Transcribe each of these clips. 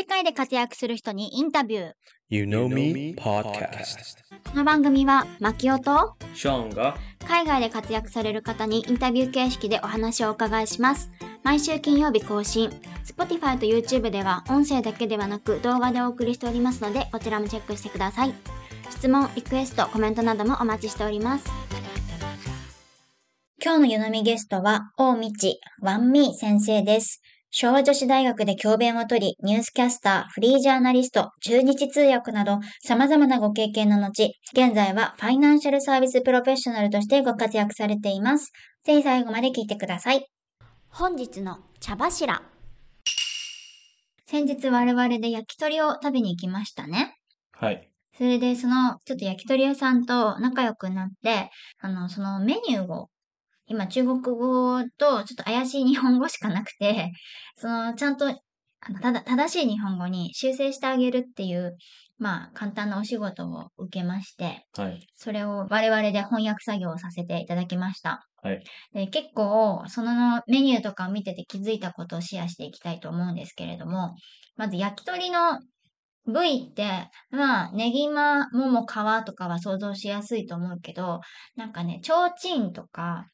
世界で活躍する人にインタビュー。You Know Me Podcast. この番組は、マキオとショーンが海外で活躍される方にインタビュー形式でお話をお伺いします。毎週金曜日更新。Spotify と YouTube では音声だけではなく動画でお送りしておりますので、こちらもチェックしてください。質問、リクエスト、コメントなどもお待ちしております。今日の湯飲みゲストは、大道ワンミー先生です。昭和女子大学で教鞭を取り、ニュースキャスター、フリージャーナリスト、中日通訳など、様々なご経験の後、現在はファイナンシャルサービスプロフェッショナルとしてご活躍されています。ぜひ最後まで聞いてください。本日の茶柱。先日我々で焼き鳥を食べに行きましたね。はい。それで、その、ちょっと焼き鳥屋さんと仲良くなって、あの、そのメニューを、今中国語とちょっと怪しい日本語しかなくて、その、ちゃんと、あの、ただ、正しい日本語に修正してあげるっていう、まあ、簡単なお仕事を受けまして、はい。それを我々で翻訳作業をさせていただきました。はい。で結構、そのメニューとかを見てて気づいたことをシェアしていきたいと思うんですけれども、まず焼き鳥の部位って、まあ、ネギマ、もも、皮とかは想像しやすいと思うけど、なんかね、提灯とか、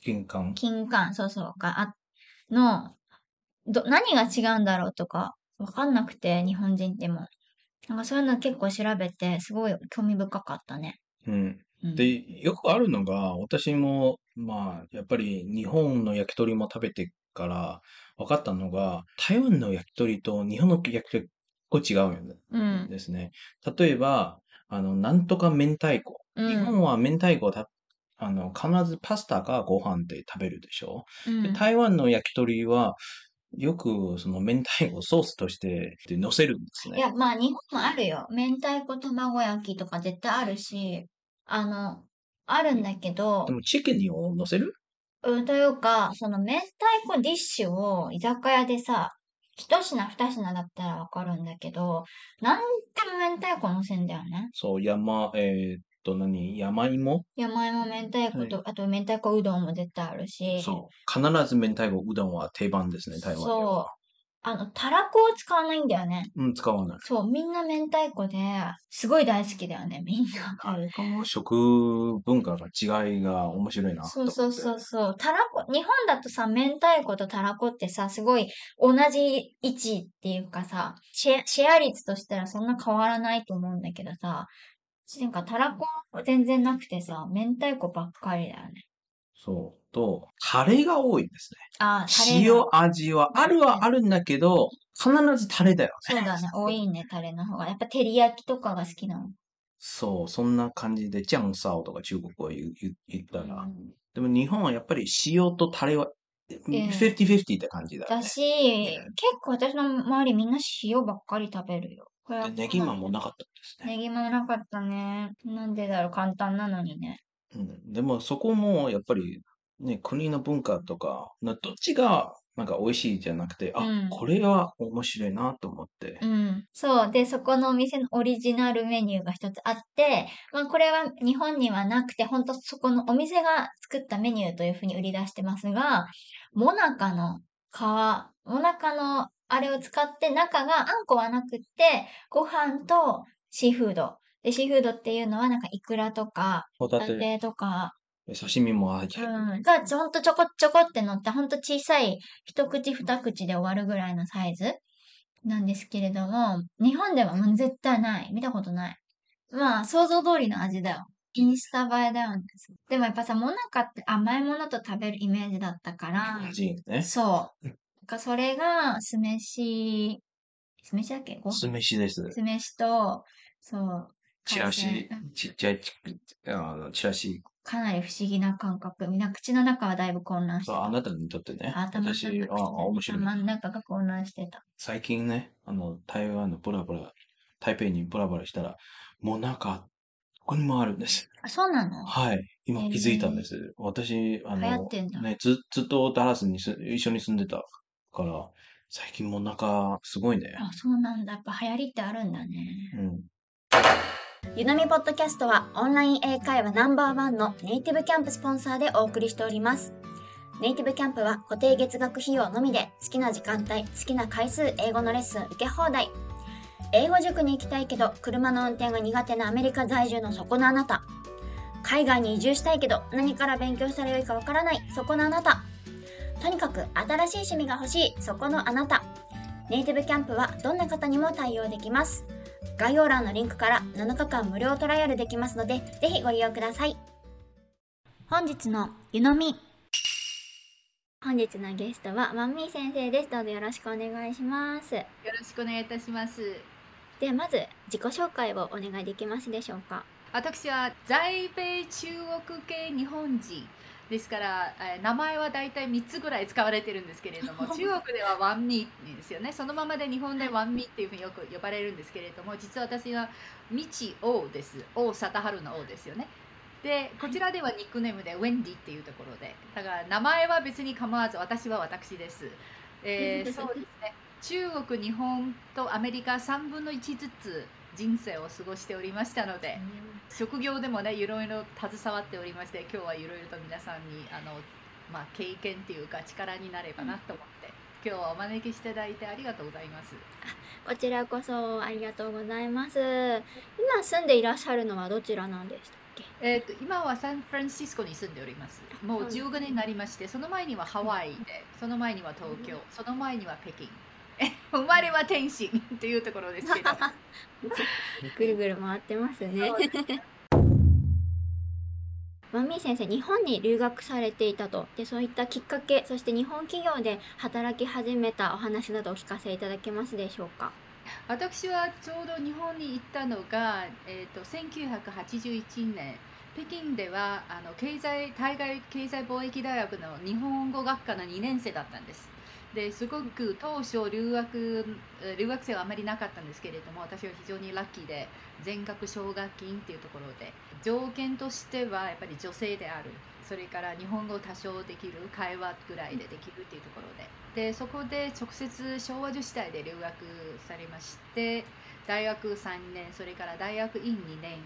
金管。金柑、そうそう、があ、の、ど、何が違うんだろうとか、わかんなくて、日本人でも。なんかそういうの結構調べて、すごい興味深かったね。うん。うん、で、よくあるのが、私も、まあ、やっぱり日本の焼き鳥も食べてから分かったのが、台湾の焼き鳥と日本の焼き鳥、結構違うんうん。ですね。例えば、あの、なんとか明太子。うん日本は明太子をた、あの、必ずパスタかご飯で食べるでしょ？うんで台湾の焼き鳥は、よくその明太子をソースとして乗せるんですね。いや、まあ、日本もあるよ。明太子卵焼きとか絶対あるし、あの、あるんだけどで、もチキンを乗せる？うん、というか、その明太子ディッシュを居酒屋でさ、一品二品だったらわかるんだけど、なんでも明太子乗せんだよね。そう、山、えーっと、何？山芋？山芋明太子と、あと明太子うどんも絶対あるし、そう。必ず明太子うどんは定番ですね、台湾でそうは。あの、たらこを使わないんだよね。うん、使わない。そう、みんな明太子で、すごい大好きだよね、みんな。あれかも食文化が違いが面白いなと思って。そうそうそうそう。たらこ、日本だとさ、明太子とたらこってさ、すごい同じ位置っていうかさ、シェアシェア率としたらそんな変わらないと思うんだけどさ、なんかたらこ全然なくてさ、明太子ばっかりだよね。そう。と、タレが多いですね。あー、タレ塩が。味はあるはあるんだけど、必ずタレだよね。そうだね、多いね、タレの方が。やっぱ照り焼きとかが好きなの。そう、そんな感じで、ジャンサオとか中国語を言う言う言ったら。うんでも日本はやっぱり塩とタレは、50-50って感じだよね。だし、結構私の周りみんな塩ばっかり食べるよ。これはでネギマンもなかったんですね。ネギもなかったね。なんでだろう、簡単なのにね。うん、でもそこもやっぱりね、国の文化とか、などっちがなんか美味しいじゃなくて、あ、うんこれは面白いなと思ってう。ん。そう。で、そこのお店のオリジナルメニューが一つあって、まあこれは日本にはなくて、本当そこのお店が作ったメニューというふうに売り出してますが、モナカの皮、モナカのあれを使って中があんこはなくって、ご飯とシーフード。で、シーフードっていうのはなんかイクラとか、ホタテ、とか、刺身も入ってる。うん、が、ほんとちょこちょこって乗った、ほんと小さい、一口二口で終わるぐらいのサイズなんですけれども、日本ではもう絶対ない。見たことない。まあ、想像通りの味だよ。インスタ映えだよね。でもやっぱさ、モナカって甘いものと食べるイメージだったから、味ね。そう。かそれが、酢飯、酢飯だっけ？ご酢飯です。酢飯と、そう。チラシちっちゃいちあのチラシ。かなり不思議な感覚。みんな口の中はだいぶ混乱してそう、た。あなたにとってね。頭の私、中あ、あ面白い。頭の中が混乱してた。最近ね、あの、台湾のブラブラ、台北にブラブラしたら、もうなんか、ここにもあるんです。あ、そうなの？はい。今気づいたんです。私、あ流行のね、ず、ずっとダラスにす一緒に住んでたから、最近もうなんか、すごいね。あ、そうなんだ。やっぱ流行りってあるんだね。うん。ゆのみポッドキャストはオンライン英会話ナンバーワンのネイティブキャンプスポンサーでお送りしております。ネイティブキャンプは固定月額費用のみで好きな時間帯、好きな回数英語のレッスン受け放題。英語塾に行きたいけど車の運転が苦手なアメリカ在住のそこのあなた。海外に移住したいけど何から勉強したらよいかわからないそこのあなた。とにかく新しい趣味が欲しいそこのあなた。ネイティブキャンプはどんな方にも対応できます。概要欄のリンクから7日間無料トライアルできますので、ぜひご利用ください。本日の湯飲み。本日のゲストはワンミー先生です。どうぞよろしくお願いします。よろしくお願いいたします。ではまず自己紹介をお願いできますでしょうか？私は在米中国系日本人ですから、えー名前は大体3つぐらい使われてるんですけれども 中国ではワンミーですよね。そのままで日本でワンミーっていうふうによく呼ばれるんですけれども実は私は道王です。王貞治の王ですよね。でこちらではニックネームでウェンディっていうところでだから名前は別に構わず私は私です、えー そうですね。中国日本とアメリカ3分の1ずつ人生を過ごしておりましたので、職業でもねいろいろ携わっておりまして今日はいろいろと皆さんにあの、まあ、経験っていうか力になればなと思って、今日はお招きしていただいてありがとうございます。こちらこそありがとうございます。今住んでいらっしゃるのはどちらなんでしたっけ？えー、と今はサンフランシスコに住んでおります。もうはい15年になりましてその前にはハワイでその前には東京その前には北京。え生まれは天津っていうところですけどぐるぐる回ってますね。マミー先生、日本に留学されていたと。で、そういったきっかけ、そして日本企業で働き始めたお話などお聞かせいただけますでしょうか？私はちょうど日本に行ったのが、えー、と1981年北京ではあの経済対外経済貿易大学の日本語学科の2年生だったんです。ですごく当初留学留学生はあまりなかったんですけれども私は非常にラッキーで全額奨学金っていうところで条件としてはやっぱり女性である。それから日本語多少できる会話ぐらいでできるっていうところで。でそこで直接昭和女子大で留学されまして大学3年それから大学院2年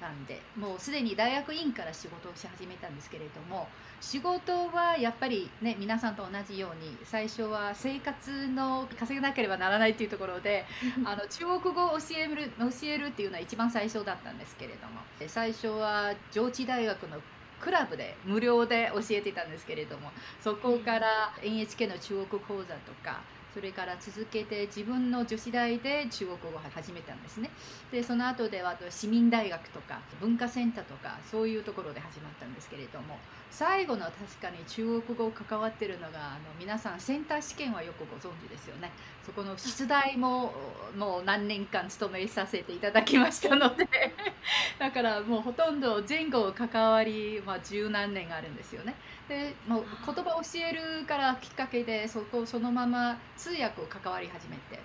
間でもうすでに大学院から仕事をし始めたんですけれども仕事はやっぱりね皆さんと同じように最初は生活の稼げなければならないっていうところであの中国語を教える教えるっていうのは一番最初だったんですけれどもで最初は上智大学のクラブで無料で教えていたんですけれどもそこから NHK の中国講座とかそれから続けて自分の女子大で中国語を始めたんですね。でその後では市民大学とか文化センターとかそういうところで始まったんですけれども最後の確かに中国語関わってるのがあの皆さんセンター試験はよくご存知ですよね。そこの出題ももう何年間務めさせていただきましたので。だからもうほとんど前後関わり、まあ、十何年あるんですよね。でもう言葉を教えるからきっかけでそこそのまま通訳を関わり始めて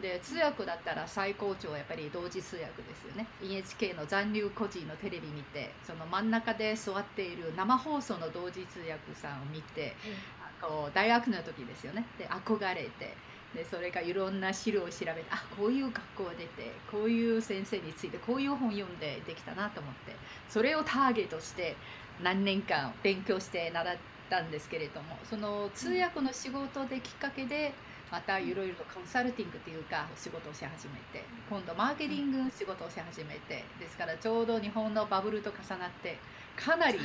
で通訳だったら最高潮はやっぱり同時通訳ですよね。NHK の残留孤児のテレビ見てその真ん中で座っている生放送の同時通訳さんを見てあこう大学の時ですよね。で憧れてでそれがいろんな資料を調べてあこういう学校出てこういう先生についてこういう本読んでできたなと思ってそれをターゲットして何年間勉強して習ったんですけれどもその通訳の仕事できっかけでまたいろいろとコンサルティングというか仕事をし始めて今度マーケティングの仕事をし始めてですからちょうど日本のバブルと重なってかなり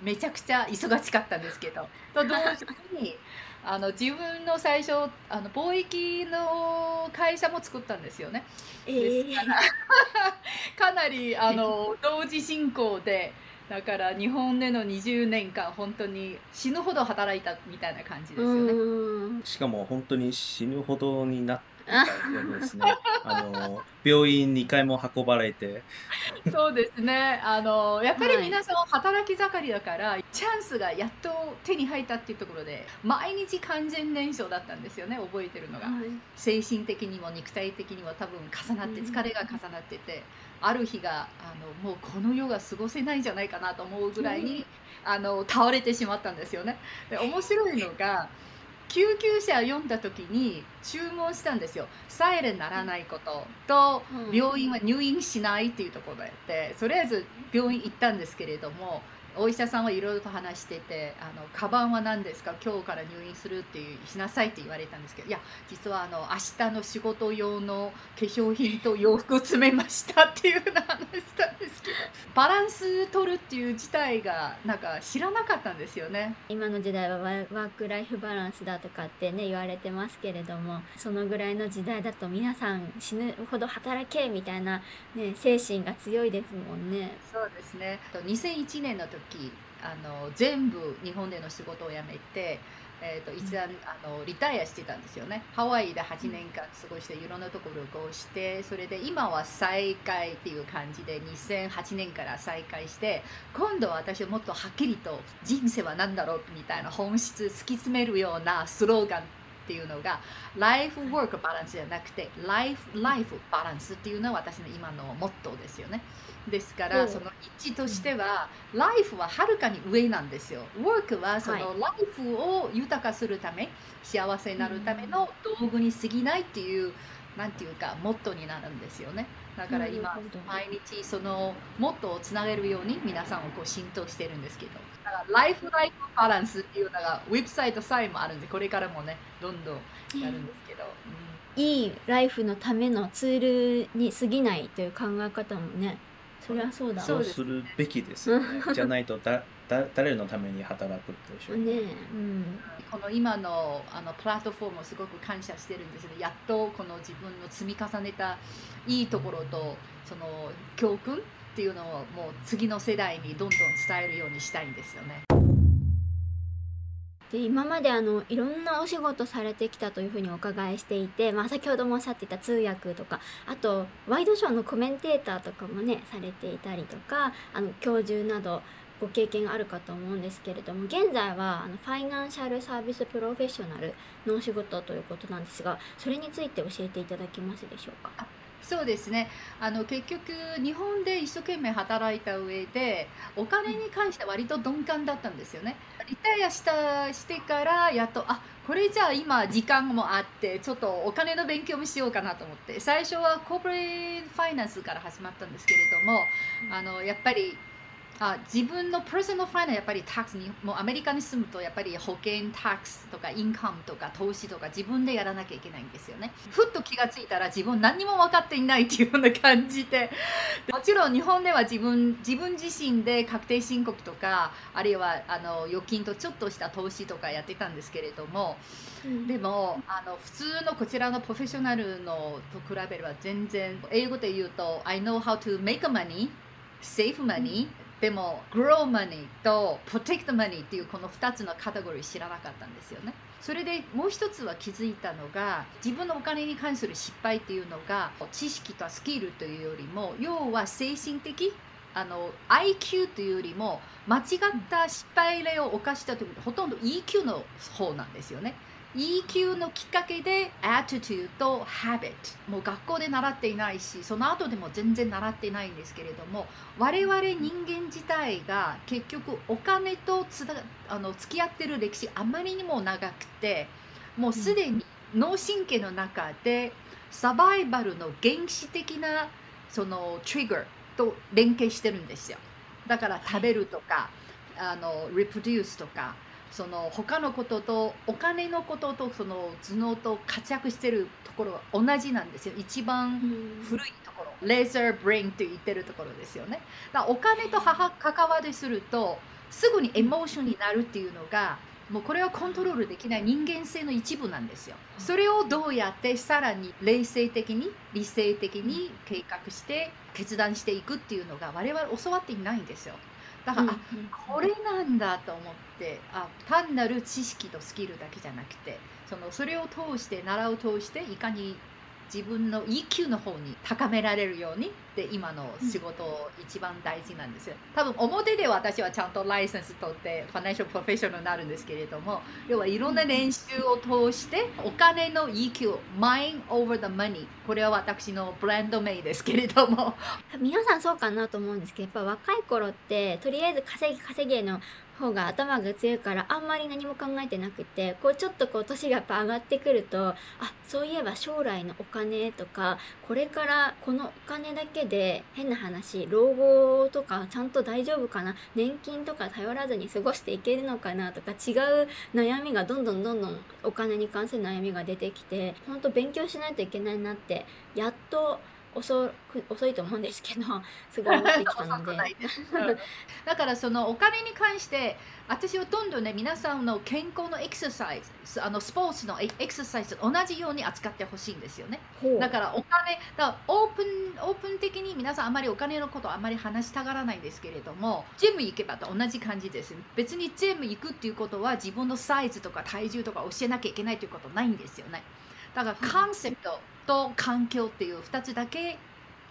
めちゃくちゃ忙しかったんですけどと同時に あの自分の最初あの貿易の会社も作ったんですよね。えですから かなりあの 同時進行でだから日本での20年間本当に死ぬほど働いたみたいな感じですよね。うん。しかも本当に死ぬほどになったようですね。あの、病院2回も運ばれて、そうですねあのやっぱりはい皆さん働き盛りだから、チャンスがやっと手に入ったっていうところで毎日完全燃焼だったんですよね覚えてるのが。はい精神的にも肉体的にも多分重なってうん疲れが重なってて、ある日があのもうこの世が過ごせないんじゃないかなと思うぐらいに、あの倒れてしまったんですよね。で面白いのが救急車を読んだ時に注文したんですよ。サイレン鳴らないこととうん。病院は入院しないっていうところで。でとりあえず病院行ったんですけれどもお医者さんはいろいろと話しててあのカバンは何ですか？今日から入院するっていうしなさいって言われたんですけどいや実はあの明日の仕事用の化粧品と洋服を詰めましたっていうような話したんですけどバランス取るっていう自体がなんか知らなかったんですよね。今の時代はワークライフバランスだとかってね言われてますけれどもそのぐらいの時代だと皆さん死ぬほど働けみたいな、ね、精神が強いですもんね。そうですね2001年の時あの全部日本での仕事を辞めて、えーと、一旦あのリタイアしてたんですよねハワイで8年間過ごしていろんなところ旅行してそれで今は再開っていう感じで2008年から再開して今度は私はもっとはっきりと人生は何だろうみたいな本質突き詰めるようなスローガンっていうのがライフワークバランスじゃなくてライフライフバランスっていうのは私の今のモットーですよね。ですから、その一致としては、ライフははるかに上なんですよ。ワークはそのライフを豊かするため、幸せになるための道具に過ぎないっていう、なんていうか、モットーになるんですよね。だから今、毎日そのモットーをつなげるように皆さんをこう浸透してるんですけど、だからライフライフバランスっていうのがウェブサイトさえもあるんで、これからもね、どんどんやるんですけど。うん、いいライフのためのツールに過ぎないという考え方もねそりゃそうだそうするべきですよね。じゃないとだだ誰のために働くでしょうね。うん、この今のあのプラットフォームをすごく感謝してるんですけど、やっとこの自分の積み重ねたいいところとその教訓っていうのをもう次の世代にどんどん伝えるようにしたいんですよね。で今まであのいろんなお仕事されてきたというふうにお伺いしていて、まあ、先ほどもおっしゃっていた通訳とかあとワイドショーのコメンテーターとかもねされていたりとかあの教授などご経験があるかと思うんですけれども現在はあのファイナンシャルサービスプロフェッショナルのお仕事ということなんですがそれについて教えていただけますでしょうか？そうですねあの結局日本で一生懸命働いた上でお金に関しては割と鈍感だったんですよね。リタイアしたしてからやっとあこれじゃあ今時間もあってちょっとお金の勉強もしようかなと思って最初はコーポレートファイナンスから始まったんですけれどもあのやっぱりあ自分のプレゼントファイナルやっぱりタックスにもうアメリカに住むとやっぱり保険タックスとかインカムとか投資とか自分でやらなきゃいけないんですよね。ふっと気がついたら自分何にも分かっていないっていうような感じで。もちろん日本では自分自分自身で確定申告とかあるいはあの預金とちょっとした投資とかやってたんですけれども、うん、でもあの普通のこちらのプロフェッショナルのと比べれば全然英語で言うと I know how to make money save money、うんでも grow money と protect money っていうこの2つのカテゴリー知らなかったんですよね。それでもう一つは気づいたのが自分のお金に関する失敗っていうのが知識とスキルというよりも要は精神的あの IQ というよりも間違った失敗例を犯した時ほとんど EQ の方なんですよね。EQ のきっかけで attitude と habit もう学校で習っていないしその後でも全然習っていないんですけれども我々人間自体が結局お金とつあの付き合ってる歴史あまりにも長くてもうすでに脳神経の中でサバイバルの原始的なそのトリガーと連携してるんですよ。だから食べるとかあのリプデュースとかその他のこととお金のこととその頭脳と活躍してるところは同じなんですよ。一番古いところ、レーザーブレインと言ってるところですよね。だお金と関わりするとすぐにエモーションになるっていうのがもうこれはコントロールできない人間性の一部なんですよ。それをどうやってさらに冷静的に理性的に計画して決断していくっていうのが我々教わっていないんですよだから、うん、あこれなんだと思ってあ単なる知識とスキルだけじゃなくてそのそれを通して習う通していかに自分の EQ の方に高められるようにで今の仕事一番大事なんですよ。多分表で私はちゃんとライセンス取ってファナンシャルプロフェッショナルになるんですけれども要はいろんな練習を通してお金の EQ mind over the money これは私のブランド名ですけれども。皆さんそうかなと思うんですけどやっぱ若い頃ってとりあえず稼ぎ稼ぎの方が頭が強いからあんまり何も考えてなくてこうちょっとこう年がやっぱ上がってくるとあそういえば将来のお金とかこれからこのお金だけで変な話老後とかちゃんと大丈夫かな年金とか頼らずに過ごしていけるのかなとか違う悩みがどんどんどんどんお金に関する悩みが出てきて本当勉強しないといけないなってやっと遅く遅いと思うんですけど すごい思ってきたので。だからそのお金に関して私はどんどんね皆さんの健康のエクササイズあのスポーツのエクササイズ同じように扱ってほしいんですよね。だからお金だオープンオープン的に皆さんあまりお金のことあまり話したがらないんですけれどもジム行けばと同じ感じです。別にジム行くっていうことは自分のサイズとか体重とか教えなきゃいけないということないんですよね。だからコンセプトと環境っていう2つだけ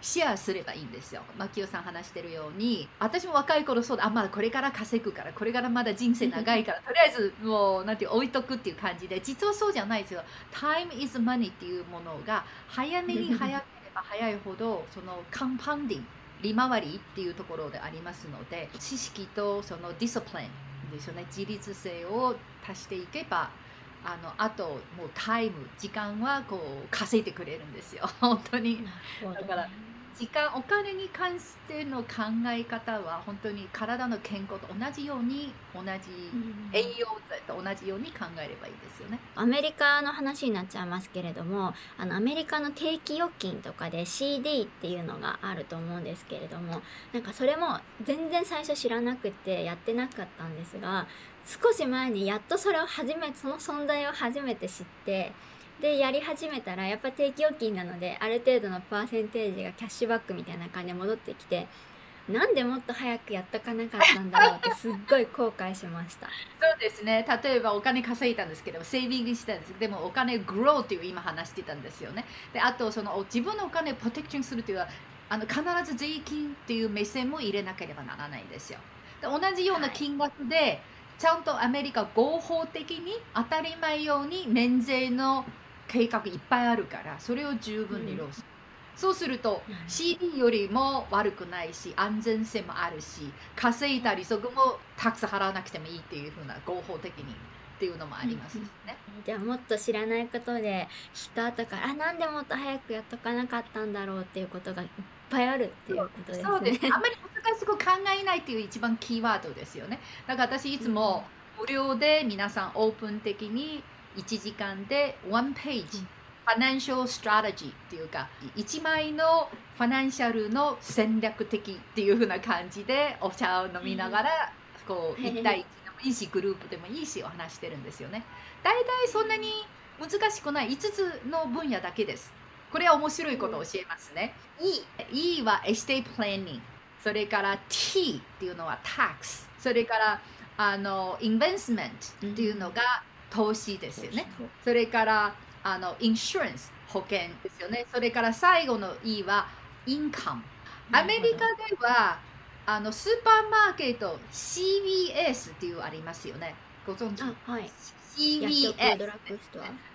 シェアすればいいんですよ。牧雄さん話してるように。私も若い頃そうだ。あまだこれから稼ぐからこれからまだ人生長いから。とりあえずもうなんていう置いとくっていう感じで。実はそうじゃないですよ。Time is money っていうものが早めに早ければ早いほどそのカンパンディング利回りっていうところでありますので知識とそのディスプリンですよね。自立性を足していけばあのあともうタイム時間はこう稼いでくれるんですよ。本当に。だから時間お金に関しての考え方は本当に体の健康と同じように同じ栄養剤と同じように考えればいいですよね。アメリカの話になっちゃいますけれどもあのアメリカの定期預金とかで CD っていうのがあると思うんですけれどもなんかそれも全然最初知らなくてやってなかったんですが少し前にやっとそれを初めその存在を初めて知ってでやり始めたらやっぱ定期預金なのである程度のパーセンテージがキャッシュバックみたいな感じで戻ってきてなんでもっと早くやっとかなかったんだろうってすっごい後悔しました。そうですね。例えばお金稼いだんですけどセービングしたんですでもお金グローっていう今話してたんですよね。であとその自分のお金をプロテクションするというのはあの必ず税金っていう目線も入れなければならないんですよ。で同じような金額で、はいちゃんとアメリカ合法的に当たり前ように免税の計画いっぱいあるからそれを十分にロす、うん、そうすると CD よりも悪くないし安全性もあるし稼いだ利息もたくさん払わなくてもいいっていうふうな合法的にっていうのもありますね、うん、じゃあもっと知らないことで知った後からあなんでもっと早くやっとかなかったんだろうっていうことがいっぱいあるっていうことですね。そうです。あんまり難しく考えないっていう一番キーワードですよね。だから私いつも無料で皆さんオープン的に1時間で1ページ、 financial strategy っていうか1枚の financial の戦略的っていうふうな感じでお茶を飲みながら、こう1対1でもいいしグループでもいいしお話してるんですよね。大体そんなに難しくない5つの分野だけです。これは面白いことを教えますね。E, e はエステイプランニング。それから T っていうのは tax。それからあのインベンスメントっていうのが投資ですよね。それからあのインシュランス保険ですよね。それから最後の E はインカム。アメリカではあのスーパーマーケット CVS っていうありますよね。ご存知、はい、CVS。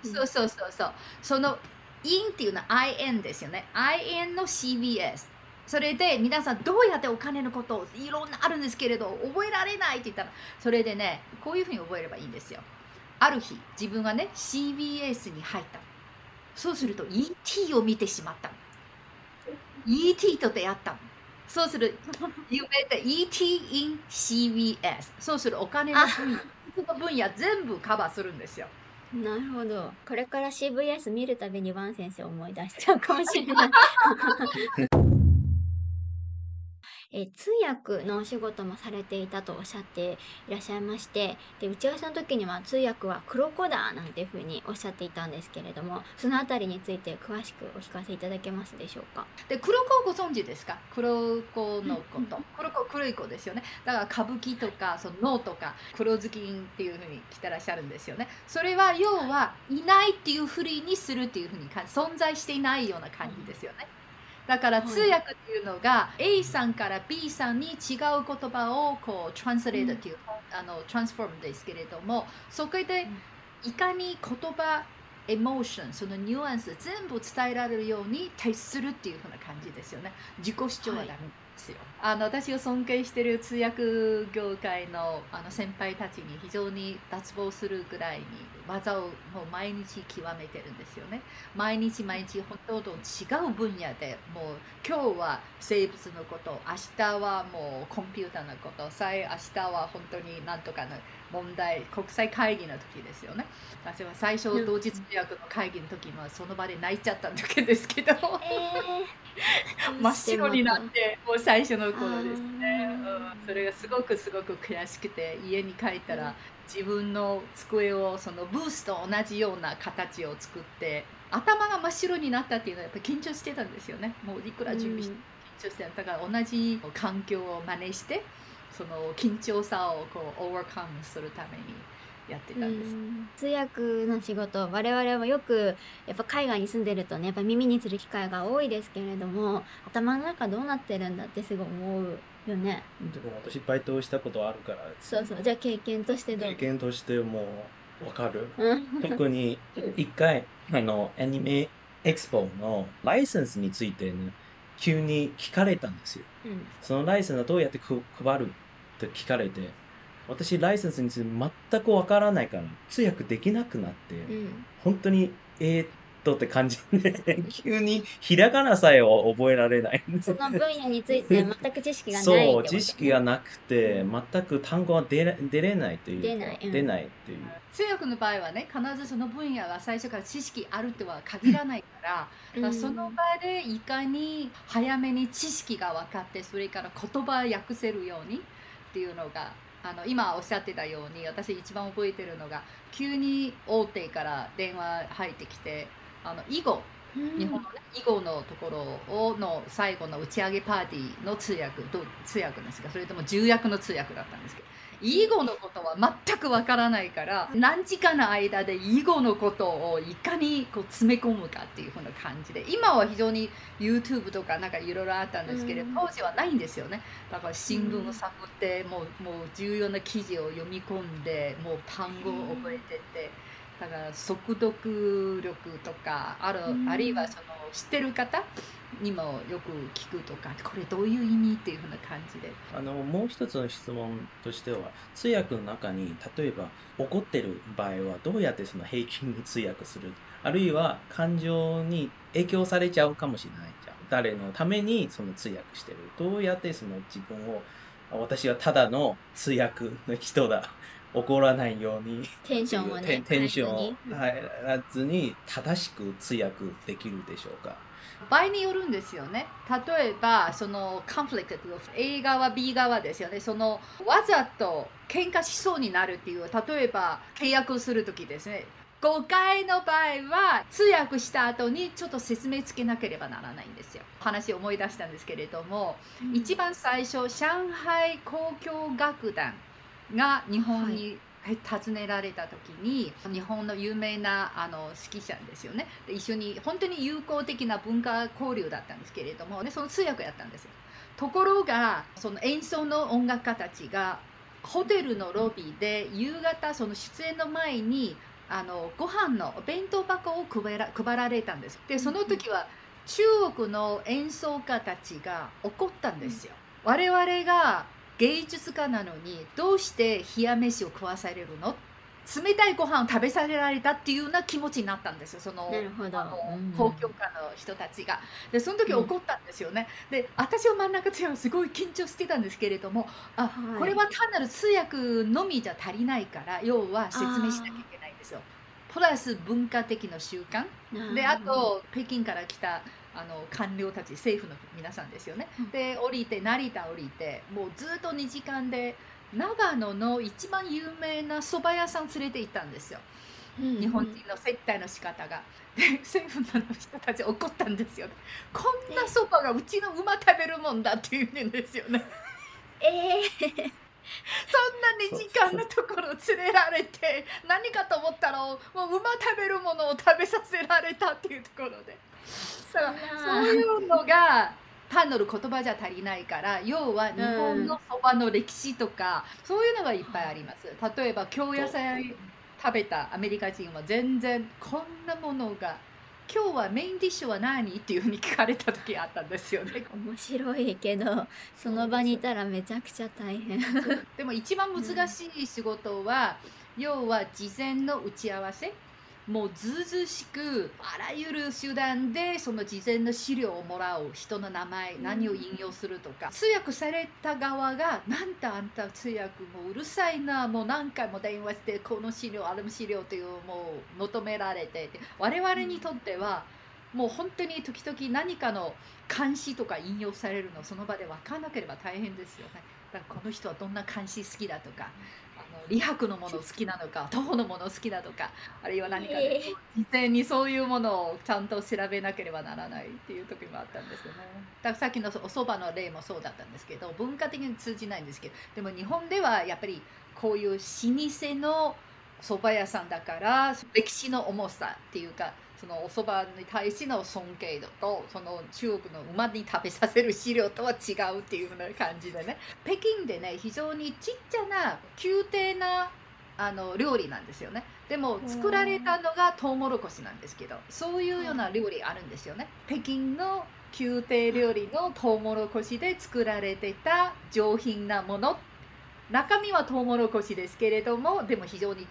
そうそうそうそう。その in っていうのは in ですよね。in の CVS。それで皆さんどうやってお金のことをいろんなあるんですけれど覚えられないって言ったらそれでねこういうふうに覚えればいいんですよ。ある日自分がね CBS に入ったそうすると ET を見てしまった ET と出会ったそうする夢で ET in CBS そうするお金の分野全部カバーするんですよ。なるほど。これから CVS 見るたびにワン先生思い出しちゃうかもしれない。え通訳のお仕事もされていたとおっしゃっていらっしゃいましてで打ち合わせの時には通訳は黒子だなんていうふうにおっしゃっていたんですけれどもその辺りについて詳しくお聞かせいただけますでしょうか？で黒子をご存知ですか？黒子のこと、黒子黒い子ですよね。だから歌舞伎とかその脳とか黒ずきんっていうふうに来てらっしゃるんですよね。それは要はいないっていうふりにするっていうふうに存在していないような感じですよね、だから通訳っていうのが A さんから B さんに違う言葉をこうトランスレートっていう、うん、あのトランスフォームですけれどもそこでいかに言葉エモーションそのニュアンス全部伝えられるように徹するっていうふうな感じですよね。自己主張はダメ、はいですよ。あの私を尊敬してる通訳業界のあの先輩たちに非常に脱帽するぐらいに技をもう毎日極めてるんですよね。毎日毎日本当と違う分野でもう今日は生物のこと明日はもうコンピューターのこと再明日は本当になんとかの問題国際会議の時ですよね。私は最初同時通訳の会議の時もその場で泣いちゃったんだけですけど。えー、真っ白になってもう最初の頃ですね、うん、それがすごくすごく悔しくて家に帰ったら自分の机をそのブースと同じような形を作って頭が真っ白になったっていうのはやっぱり緊張してたんですよねもういくら準備して緊張してただから同じ環境を真似してその緊張さをこうオーバーカムするためにやってたんです。通訳の仕事我々もよくやっぱ海外に住んでるとねやっぱ耳にする機会が多いですけれども頭の中どうなってるんだってすごい思うよね。でも私バイトしたことあるから。そうそう。じゃあ経験としてどう？経験としてもうわかる。うん。特に一回あのアニメエクスポのライセンスについてね急に聞かれたんですよ。うん。そのライセンスはどうやってく配るって聞かれて私ライセンスについて全くわからないから通訳できなくなって、うん。本当にえー、っとって感じで。急にひらがなさえは覚えられない。その分野について全く知識がないってことそう知識がなくて全く単語は出れ出れないというか出ない。うん。出ないっていう。通訳の場合はね必ずその分野が最初から知識あるとは限らないから,、だからその場でいかに早めに知識が分かってそれから言葉を訳せるようにっていうのがあの今おっしゃってたように私一番覚えてるのが急に大手から電話入ってきてあの囲碁。うん日本の、ね、囲碁のところをの最後の打ち上げパーティーの通訳ど通訳ですかそれとも重役の通訳だったんですけど囲碁のことは全くわからないから何時間の間で囲碁のことをいかにこう詰め込むかっていう風な感じで今は非常に YouTube とかなんかいろいろあったんですけれど、うん。当時はないんですよね。だから新聞を探って、もうもう重要な記事を読み込んでもう単語を覚えてって。だから速読力とかある、うん。あるいはその知ってる方にもよく聞くとかこれどういう意味っていうふうな感じで。あのもう一つの質問としては通訳の中に例えば怒ってる場合はどうやってその平均に通訳する？あるいは感情に影響されちゃうかもしれない。じゃん誰のためにその通訳してる？どうやってその自分をあ私はただの通訳の人だ？怒らないように。テンションをテねン テンションを変え入らずに正しく通訳できるでしょうか。場合によるんですよね。例えばそのカンフリクト A 側 B 側ですよね。そのわざと喧嘩しそうになるっていう例えば契約する時ですね。誤解の場合は通訳した後にちょっと説明つけなければならないんですよ。話を思い出したんですけれども、うん。一番最初上海交響楽団が日本に訪ねられた時に、日本の有名なあの指揮者ですよね。で一緒に本当に友好的な文化交流だったんですけれどもでその通訳やったんですよ。ところがその演奏の音楽家たちがホテルのロビーで夕方その出演の前にあのご飯のお弁当箱を配ら配られたんです。でその時は中国の演奏家たちが怒ったんですよ、我々が芸術家なのにどうして冷や飯を食わされるの？冷たいご飯を食べさせられたっていうような気持ちになったんですよそのあのうん。交響家の人たちが。でその時怒ったんですよね、で私は真ん中ではすごい緊張してたんですけれどもあ、はい。これは単なる通訳のみじゃ足りないから要は説明しなきゃいけないんですよ。プラス文化的な習慣。であと北京から来たあの官僚たち政府の皆さんですよね、うん。で降りて成田降りてもうずっと2時間で長野の一番有名な蕎麦屋さん連れて行ったんですよ。うん日本人の接待の仕方が。で 政府の人たち怒ったんですよこんなそばがうちの馬食べるもんだって言うんですよね。えそんな2時間のところ連れられて何かと思ったらもう馬食べるものを食べさせられたっていうところでそういうのが単なる言葉じゃ足りないから要は日本のそばの歴史とか、そういうのがいっぱいあります。例えば京野菜食べたアメリカ人は全然こんなものが。今日はメインディッシュは何？っていうふうに聞かれた時あったんですよね。面白いけどその場にいたらめちゃくちゃ大変。でも一番難しい仕事は、要は事前の打ち合わせもうずうずうしくあらゆる手段でその事前の資料をもらう人の名前うん何を引用するとか、通訳された側が「なんてあんた通訳もううるさいなもう何回も電話してこの資料あれも資料」というもう求められてて我々にとってはもう本当に時々何かの監視とか引用されるのその場で分からなければ大変ですよね。だからこの人はどんな監視好きだとかあの理白のもの好きなのか徒歩のもの好きだとかあるいは何かでえ事前にそういうものをちゃんと調べなければならないっていう時もあったんですよね。だからさっきのお蕎麦の例もそうだったんですけど文化的に通じないんですけどでも日本ではやっぱりこういう老舗の蕎麦屋さんだから歴史の重さっていうかそのお蕎麦に対しての尊敬度とその中国の馬に食べさせる資料とは違うっていうような感じでね。北京でね非常にちっちゃな宮廷なあの料理なんですよね。でも作られたのがトウモロコシなんですけどそういうような料理あるんですよね。北京の宮廷料理のトウモロコシで作られてた上品なもの。中身はトウモロコシですけれどもでも非常に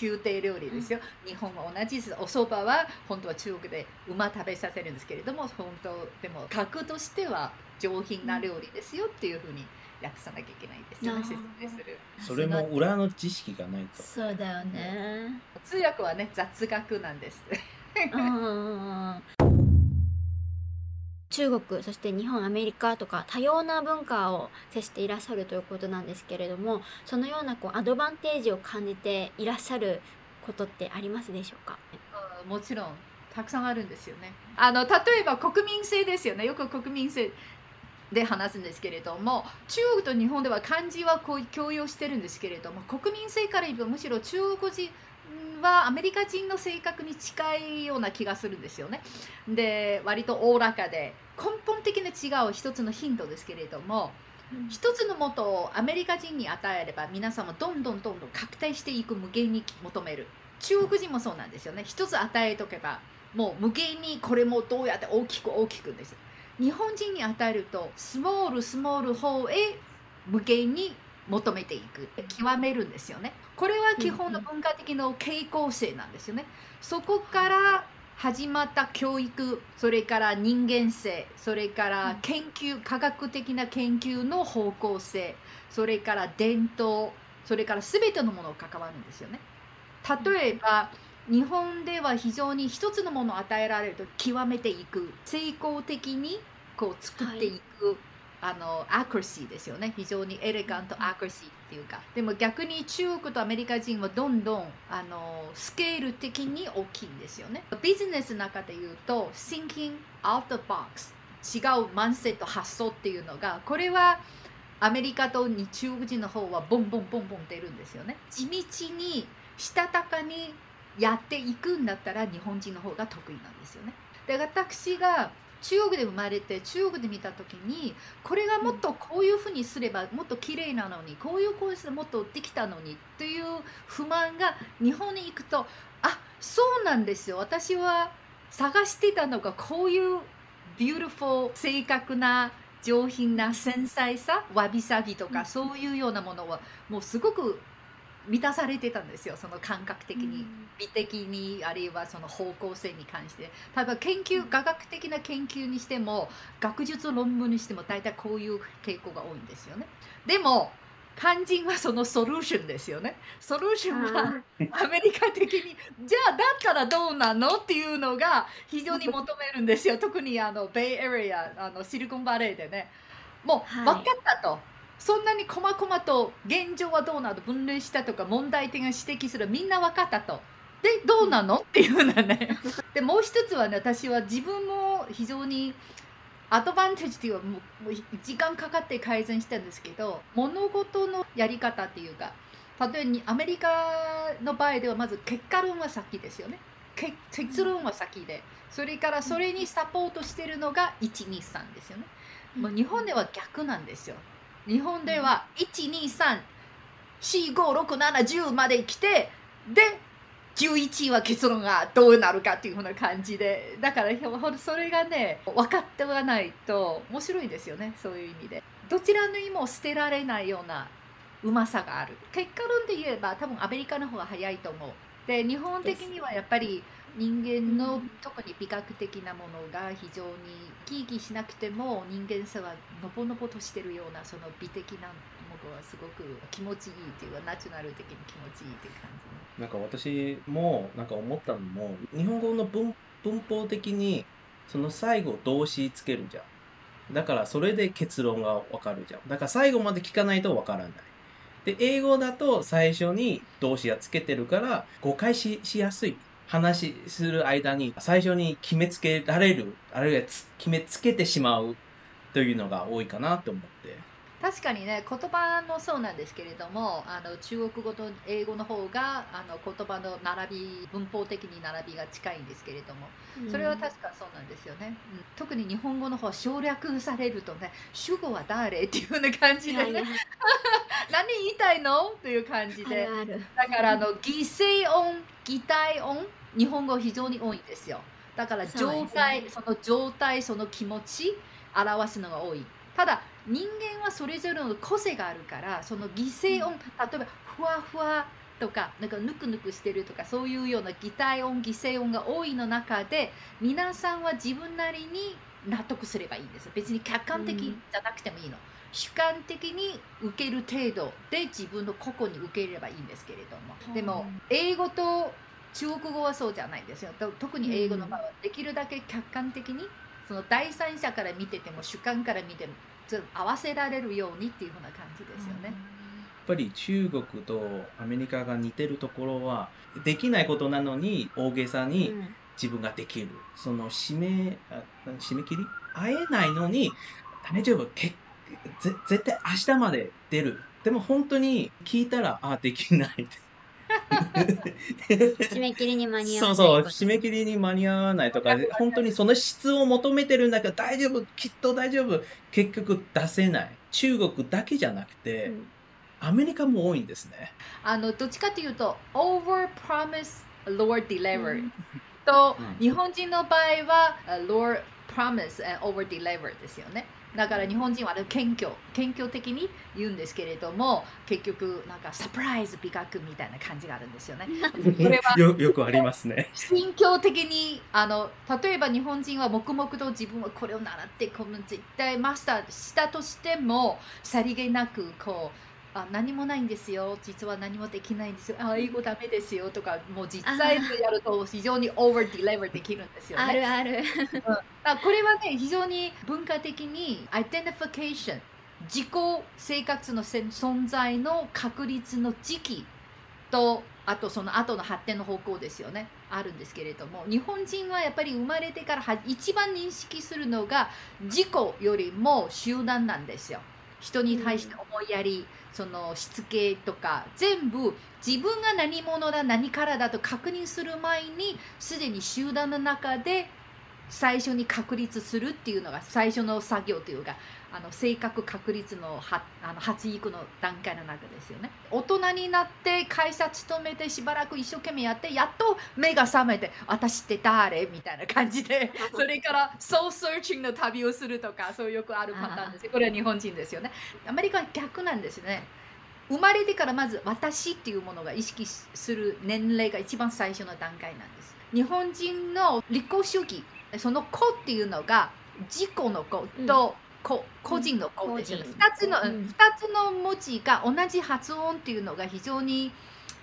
宮廷料理ですよ、日本も同じです。お蕎麦は本当は中国で馬食べさせるんですけれども本当でも格としては上品な料理ですよっていうふうに訳さなきゃいけないんですよね説明する。それも裏の知識がないと。そうだよね。通訳はね雑学なんです。うん中国そして日本アメリカとか多様な文化を接していらっしゃるということなんですけれどもそのようなこうアドバンテージを感じていらっしゃることってありますでしょうか？もちろんたくさんあるんですよね。あの例えば国民性ですよね。よく国民性で話すんですけれども中国と日本では漢字はこう共用してるんですけれども国民性から言えばむしろ中国人はアメリカ人の性格に近いような気がするんですよね。で割とおおらかで根本的な違う一つのヒントですけれども一つのもとをアメリカ人に与えれば皆さんもどんどんどんどん拡大していく無限に求める。中国人もそうなんですよね。一つ与えとけばもう無限にこれもどうやって大きく大きくです。日本人に与えるとスモールスモール方へ無限に求めていく。極めるんですよね。これは基本の文化的な傾向性なんですよね。そこから始まった教育それから人間性それから研究科学的な研究の方向性それから伝統それから全てのものを関わるんですよね。例えば日本では非常に一つのものを与えられると極めていく成功的にこう作っていく、あのアクラシーですよね。非常にエレガントアクラシーていうか。でも逆に中国とアメリカ人はどんどんあのスケール的に大きいんですよね。ビジネスの中で言うと thinking out the box 違うマンセット発想っていうのがこれはアメリカと中国人の方はボンボンボンボン出るんですよね。地道にしたたかにやっていくんだったら日本人の方が得意なんですよね。で私が中国で生まれて中国で見た時にこれがもっとこういうふうにすればもっと綺麗なのにこういうこうすればもっとできたのにっていう不満が日本に行くとあそうなんですよ。私は探してたのがこういう beautiful 正確な上品な繊細さわびさびとかそういうようなものはもうすごく満たされてたんですよその感覚的に。美的にあるいはその方向性に関して。例えば研究科学的な研究にしても学術論文にしても大体こういう傾向が多いんですよね。でも肝心はそのソリューションですよね。ソリューションはアメリカ的にじゃあだったらどうなのっていうのが非常に求めるんですよ。特にあのベイエリアあのシリコンバレーでね。もう分かったと、そんなに細々と現状はどうなの？分類したとか問題点が指摘する。みんな分かったと。でどうなの？っていうのはね。でもう一つはね私は自分も非常にアドバンテージっていうのはもう時間かかって改善したんですけど物事のやり方っていうか例えばにアメリカの場合ではまず結果論は先ですよね。け結論は先でそれからそれにサポートしてるのが123ですよね。もう日本では逆なんですよ日本では123456710まで来てで11位は結論がどうなるかっていうふうな感じでだからそれがね分かってはないと面白いですよねそういう意味で。どちらにも捨てられないようなうまさがある。結果論で言えば多分アメリカの方が早いと思う。で日本的にはやっぱり人間の特に美学的なものが非常に生き生きしなくても人間性はのぼのぼとしてるようなその美的なものはすごく気持ちいいっていうかナチュラル的に気持ちいいって感じなんか私もなんか思ったのも日本語の文文法的にその最後動詞つけるじゃん。だからそれで結論がわかるじゃん。だから最後まで聞かないとわからない。で英語だと最初に動詞がつけてるから誤解ししやすい。話する間に最初に決めつけられるあるいは決めつけてしまうというのが多いかなと思って。確かにね言葉もそうなんですけれどもあの中国語と英語の方があの言葉の並び文法的に並びが近いんですけれどもそれは確かそうなんですよね、うん。特に日本語の方は省略されるとね主語は誰っていうような感じでね 何言いたいの？という感じあでるある。だからあの擬声音擬態音日本語非常に多いんですよ。だから状態そ,、の状態その気持ち表すのが多い。ただ人間はそれぞれの個性があるからその擬声音、例えばふわふわとかなんかぬくぬくしてるとかそういうような擬態音擬声音が多いの中で皆さんは自分なりに納得すればいいんです別に客観的じゃなくてもいいの、主観的に受ける程度で自分の個々に受け入れればいいんですけれども、でも英語と中国語はそうじゃないんですよ。と特に英語の場合はできるだけ客観的にその第三者から見てても主観から見ても合わせられるようにっていうふうな感じですよね。やっぱり中国とアメリカが似てるところはできないことなのに大げさにうん。自分ができる、その締めあ締め切り？会えないのに大丈夫？けぜ絶対明日まで出る。でも本当に聞いたらあできないって 締め切りに間に合そうわないそうこと締め切りに間に合わないとか本当にその質を求めてるんだけど大丈夫きっと大丈夫。結局出せない。中国だけじゃなくて、うん。アメリカも多いんですね。あのどっちかというと over promise lower deliver、うん。と、うん。日本人の場合は uh, lower promise and over deliver ですよねだから日本人はあれ謙虚謙虚的に言うんですけれども結局なんかサプライズ美学みたいな感じがあるんですよね。これはよよくありますね。心境的にあの例えば日本人は黙々と自分はこれを習ってこの絶対マスターしたとしてもさりげなくこうあ何もないんですよ。実は何もできないんですよ。あ英語ダメですよとかもう実際にやると非常に over deliver できるんですよね。あるある。あこれはね非常に文化的に identification 自己生活の存在の確立の時期とあとその後の発展の方向ですよね。あるんですけれども日本人はやっぱり生まれてからは一番認識するのが自己よりも集団なんですよ。人に対して思いやり、そのしつけとか全部自分が何者だ何からだと確認する前にすでに集団の中で最初に確立するっていうのが最初の作業というかあの性格確立のはあの発育の段階の中ですよね。大人になって会社勤めてしばらく一生懸命やってやっと目が覚めて私って誰？みたいな感じで それからソーサーチングの旅をするとかそうよくあるパターンですよ。これは日本人ですよね。アメリカは逆なんですね。生まれてからまず私っていうものが意識する年齢が一番最初の段階なんです。日本人の立候主義その子っていうのが自己の子と、個個人の子ですよね個人。2つの、うん。二つの文字が同じ発音っていうのが非常に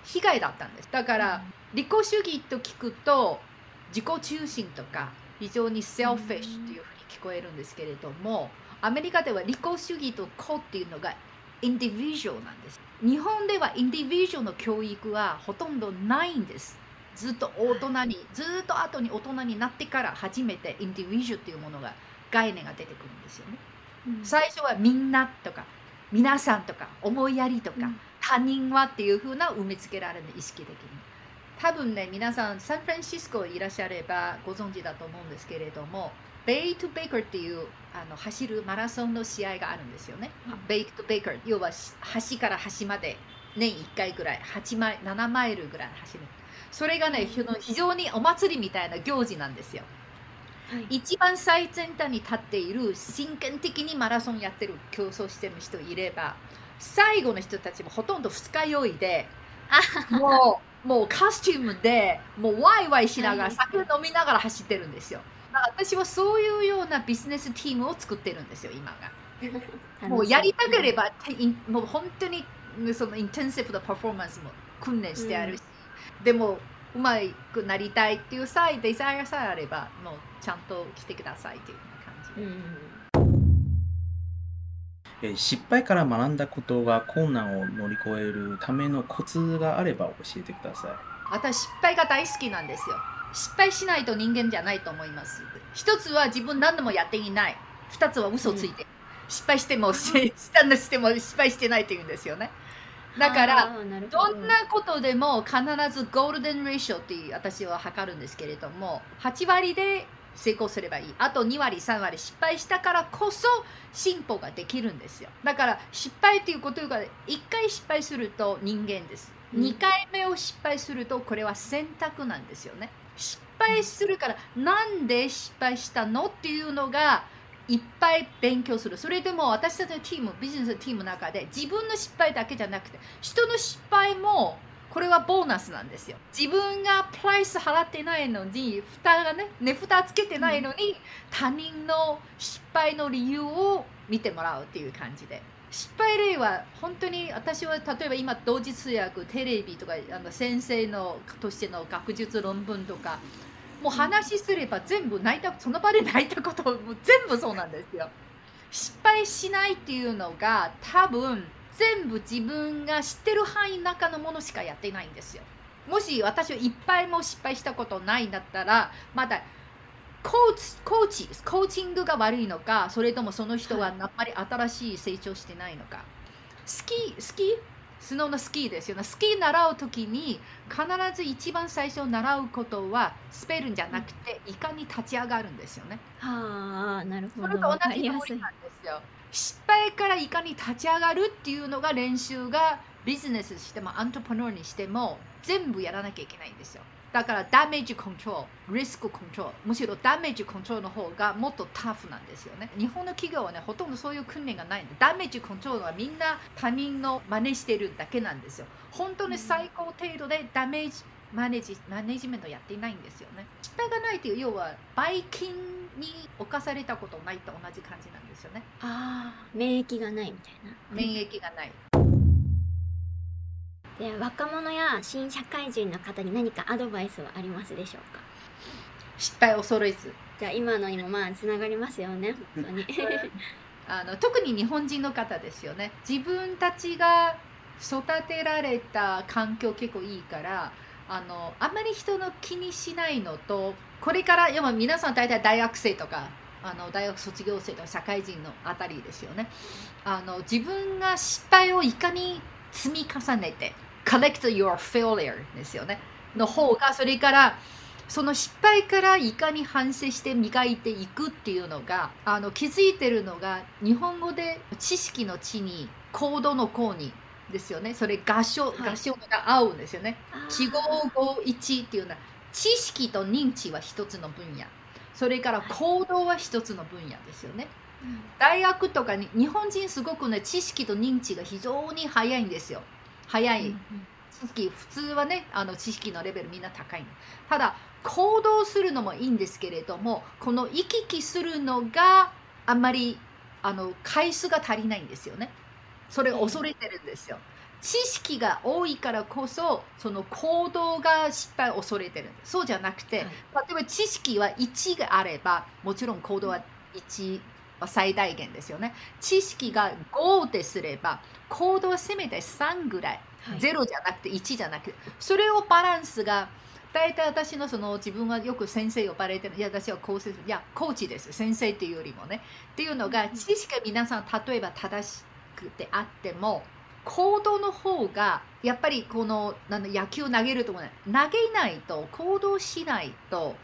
被害だったんです。だから、利己主義と聞くと自己中心とか非常にセルフィッシュというふうに聞こえるんですけれどもアメリカでは利己主義と個っていうのがインディビジュアルなんです。日本ではインディビジュアルの教育はほとんどないんです。ずっと大人にずっと後に大人になってから初めてインディビジュアルっていうものが概念が出てくるんですよね最初はみんなとか皆さんとか思いやりとか、うん。他人はっていう風な埋め付けられる意識的に。多分ね皆さんサンフランシスコいらっしゃればご存知だと思うんですけれどもベイトベイカーっていうあの走るマラソンの試合があるんですよね、うん。ベイトベイカー要は端から端まで年1回ぐらい8マイ7マイルぐらい走る。それがね非常にお祭りみたいな行事なんですよ。はい一番最先端に立っている真剣的にマラソンやってる競争してる人いれば最後の人たちもほとんど二日酔いでもうもうカスチュームでもうワイワイしながらはい酒飲みながら走ってるんですよ。私はそういうようなビジネスチームを作ってるんですよ今が。もうやりたければもう本当にそのインテンシブなパフォーマンスも訓練してあるし、でもうまくなりたいっていうさえデザイアさえあればもうちゃんと来てくださいっていう感じで、うんえー失敗から学んだことが困難を乗り越えるためのコツがあれば教えてください。私失敗が大好きなんですよ。失敗しないと人間じゃないと思います。一つは自分何度もやっていない。二つは嘘ついて。る、失敗してもししたしても失敗してないって言うんですよねだからど。んなことでも必ずゴールデンレーションっていう私は測るんですけれども8割で成功すればいい。あと2割3割失敗したからこそ進歩ができるんですよ。だから失敗っていうことが1回失敗すると人間です。うん。2回目を失敗するとこれは選択なんですよね。失敗するからなんで失敗したのっていうのがいっぱい勉強する。それでも私たちのチームビジネスのチームの中で自分の失敗だけじゃなくて人の失敗もこれはボーナスなんですよ。自分がプライス払ってないのに蓋がね値蓋つけてないのに、他人の失敗の理由を見てもらうっていう感じで。失敗例は本当に私は例えば今同時通訳テレビとかあの先生のとしての学術論文とかもう話すれば全部泣いたその場で泣いたこともう全部そうなんですよ。失敗しないっていうのが多分全部自分が知ってる範囲の中のものしかやってないんですよ。もし私はいっぱいも失敗したことないんだったらまだコーチコーチコーチングが悪いのかそれともその人ははい。あんまり新しい成長してないのか、スキースキー？スノーのスキーですよね。スキー習う時に必ず一番最初習うことはスペルんじゃなくていかに立ち上がるんですよね。はあなるほそれと同じなんですよ。失敗からいかに立ち上がるっていうのが練習がビジネスしてもアントプノーにしても全部やらなきゃいけないんですよ。だからダメージコントロール、リスクコントロール、むしろダメージコントロールの方がもっとタフなんですよね。日本の企業はね、ほとんどそういう訓練がないんで、ダメージコントロールはみんな他人の真似してるだけなんですよ。本当に最高程度でダメージマネジマネジメントやっていないんですよね。失敗がないという要は、バイキンに侵されたことないと同じ感じなんですよね。ああ免疫がないみたいな免疫がない。で若者や新社会人の方に何かアドバイスはありますでしょうか？失敗を恐れず。じゃあ今のにもまあつながりますよね本当に あの特に日本人の方ですよね。自分たちが育てられた環境結構いいから、あのあんまり人の気にしないのと、これから、要は皆さん大体大学生とか、あの大学卒業生とか社会人のあたりですよね。あの自分が失敗をいかに積み重ねて、collect your failure ですよね。の方が、それから、その失敗からいかに反省して磨いていくっていうのがあの気づいてるのが日本語で知識の知に行動の行にですよね。それ合唱、はい。合唱が合うんですよね。記号語1っていうのは知識と認知は一つの分野。それから行動は一つの分野ですよね。うん。大学とかに日本人すごくね知識と認知が非常に早いんですよ早い、うん知識普通はねあの知識のレベルみんな高いの。ただ行動するのもいいんですけれどもこの行き来するのがあんまりあの回数が足りないんですよね。それを恐れてるんですよ。知識が多いからこそその行動が失敗を恐れてるそうじゃなくて、はい。例えば知識は1があればもちろん行動は1は最大限ですよね。知識が5ですれば行動はせめて3ぐらい。はい。ゼロじゃなくて1じゃなくてそれをバランスが大体私のその自分はよく先生呼ばれてるいや私はこうするいやコーチです先生っていうよりもね。っていうのがうん知識が皆さん例えば正しくてあっても行動の方がやっぱりこのなんだ野球投げるともね投げないと行動しないと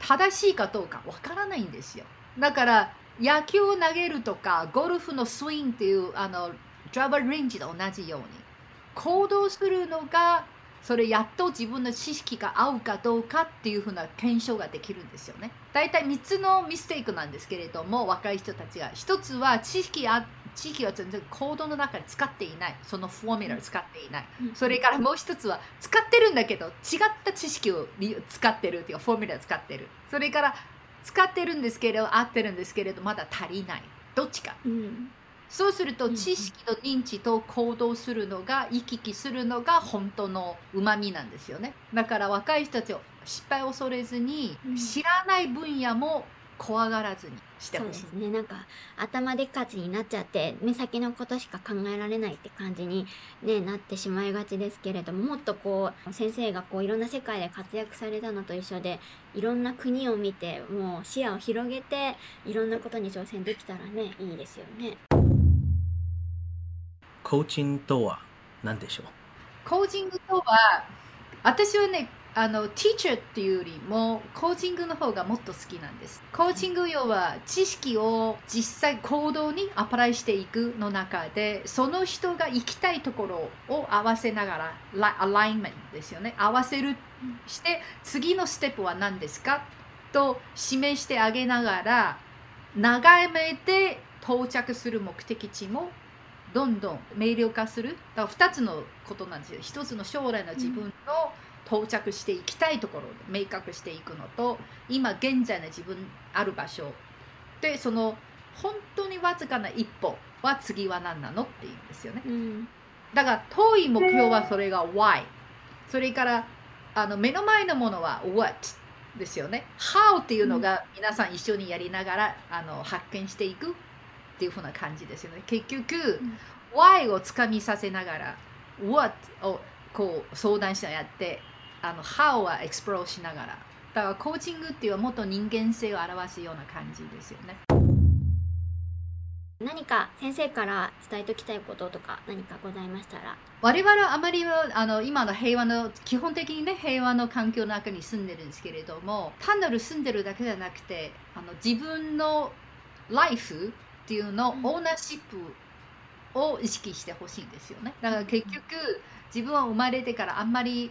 正しいかどうかわからないんですよ。だから野球を投げるとかゴルフのスイングっていうあのドライバーレンジと同じように行動するのがそれやっと自分の知識が合うかどうかっていうふうな検証ができるんですよね。大体3つのミステイクなんですけれども若い人たちが。1つは知識あ知識は全然行動の中に使っていない。そのフォーミュラを使っていない、それからもう一つは使ってるんだけど違った知識を使ってるっていうかフォーミュラを使ってる。それから使ってるんですけれど合ってるんですけれどまだ足りない。どっちか、うん。そうすると知識と認知と行動するのが行き来するのが本当のうまみなんですよね。だから若い人たちを失敗を恐れずに、うん。知らない分野も怖がらずにしてそうでほしいすね。なんか頭でっかちになっちゃって目先のことしか考えられないって感じに、ね、なってしまいがちですけれどももっとこう先生がこういろんな世界で活躍されたのと一緒でいろんな国を見てもう視野を広げていろんなことに挑戦できたらねいいですよね。コーチングとは何でしょう？コーチングとは私はねあのティーチャーっていうよりもコーチングの方がもっと好きなんです。コーチング要は知識を実際行動にアプライしていくの中でその人が行きたいところを合わせながらアライメントですよね。合わせるして次のステップは何ですか？と示してあげながら長めで到着する目的地もどんどん明瞭化する。だから2つのことなんですよ。一つの将来の自分の到着していきたいところを明確していくのと今現在の自分ある場所でその本当にわずかな一歩は次は何なのっていうんですよね。うん。だから遠い目標はそれが Why それからあの目の前のものは What ですよね。How っていうのが皆さん一緒にやりながらあの発見していくっていうふうな感じですよね。結局、ん。Why をつかみさせながら What をこう相談しなやってあの How は explore しながら。だからコーチングっていうのはもっと人間性を表すような感じですよね。何か先生から伝えておきたいこととか何かございましたら？我々はあまりはあの今の平和の基本的にね平和の環境の中に住んでるんですけれども単なる住んでるだけじゃなくてあの自分のライフっていうのをうん。オーナーシップを意識してほしいんですよね。だから結局自分は生まれてからあんまり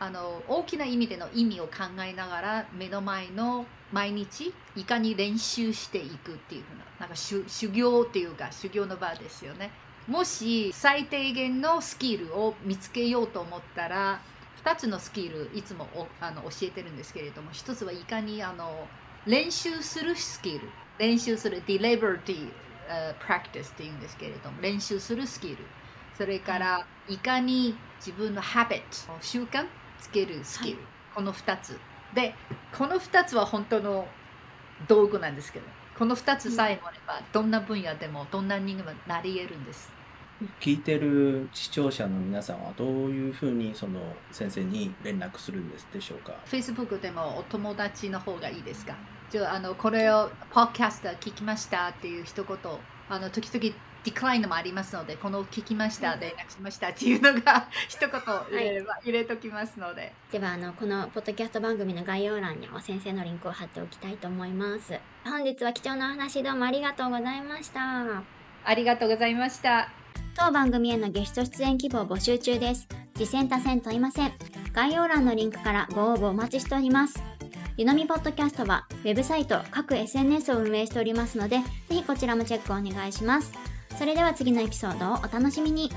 あの大きな意味での意味を考えながら目の前の毎日いかに練習していくっていうふうななんか修修行っていうか修行の場ですよね。もし最低限のスキルを見つけようと思ったら2つのスキルいつもおあの教えてるんですけれども1つはいかにあの練習するスキル。練習する deliberty、uh, practice っていうんですけれども練習するスキル。それからいかに自分の habit 習慣つけるスキル、はいこの2つ。でこの2つは本当の道具なんですけどこの2つさえもあればどんな分野でもどんな人にもなり得るんです。聞いてる視聴者の皆さんはどういうふうにその先生に連絡するんですでしょうか？Facebook でもお友達の方がいいですか？じゃああのこれをポッドキャスト聞きましたっていう一言あの時々ディクラインもありますのでこの聞きました連絡しましたっていうのが 一言入れれば、入れときますのでではあのこのポッドキャスト番組の概要欄にも先生のリンクを貼っておきたいと思います本日は貴重なお話どうもありがとうございましたありがとうございました当番組へのゲスト出演希望募集中です。次戦多戦問いません。概要欄のリンクからご応募お待ちしております。ゆのみポッドキャストはウェブサイト、各 SNS を運営しておりますので、ぜひこちらもチェックお願いします。それでは次のエピソードをお楽しみに。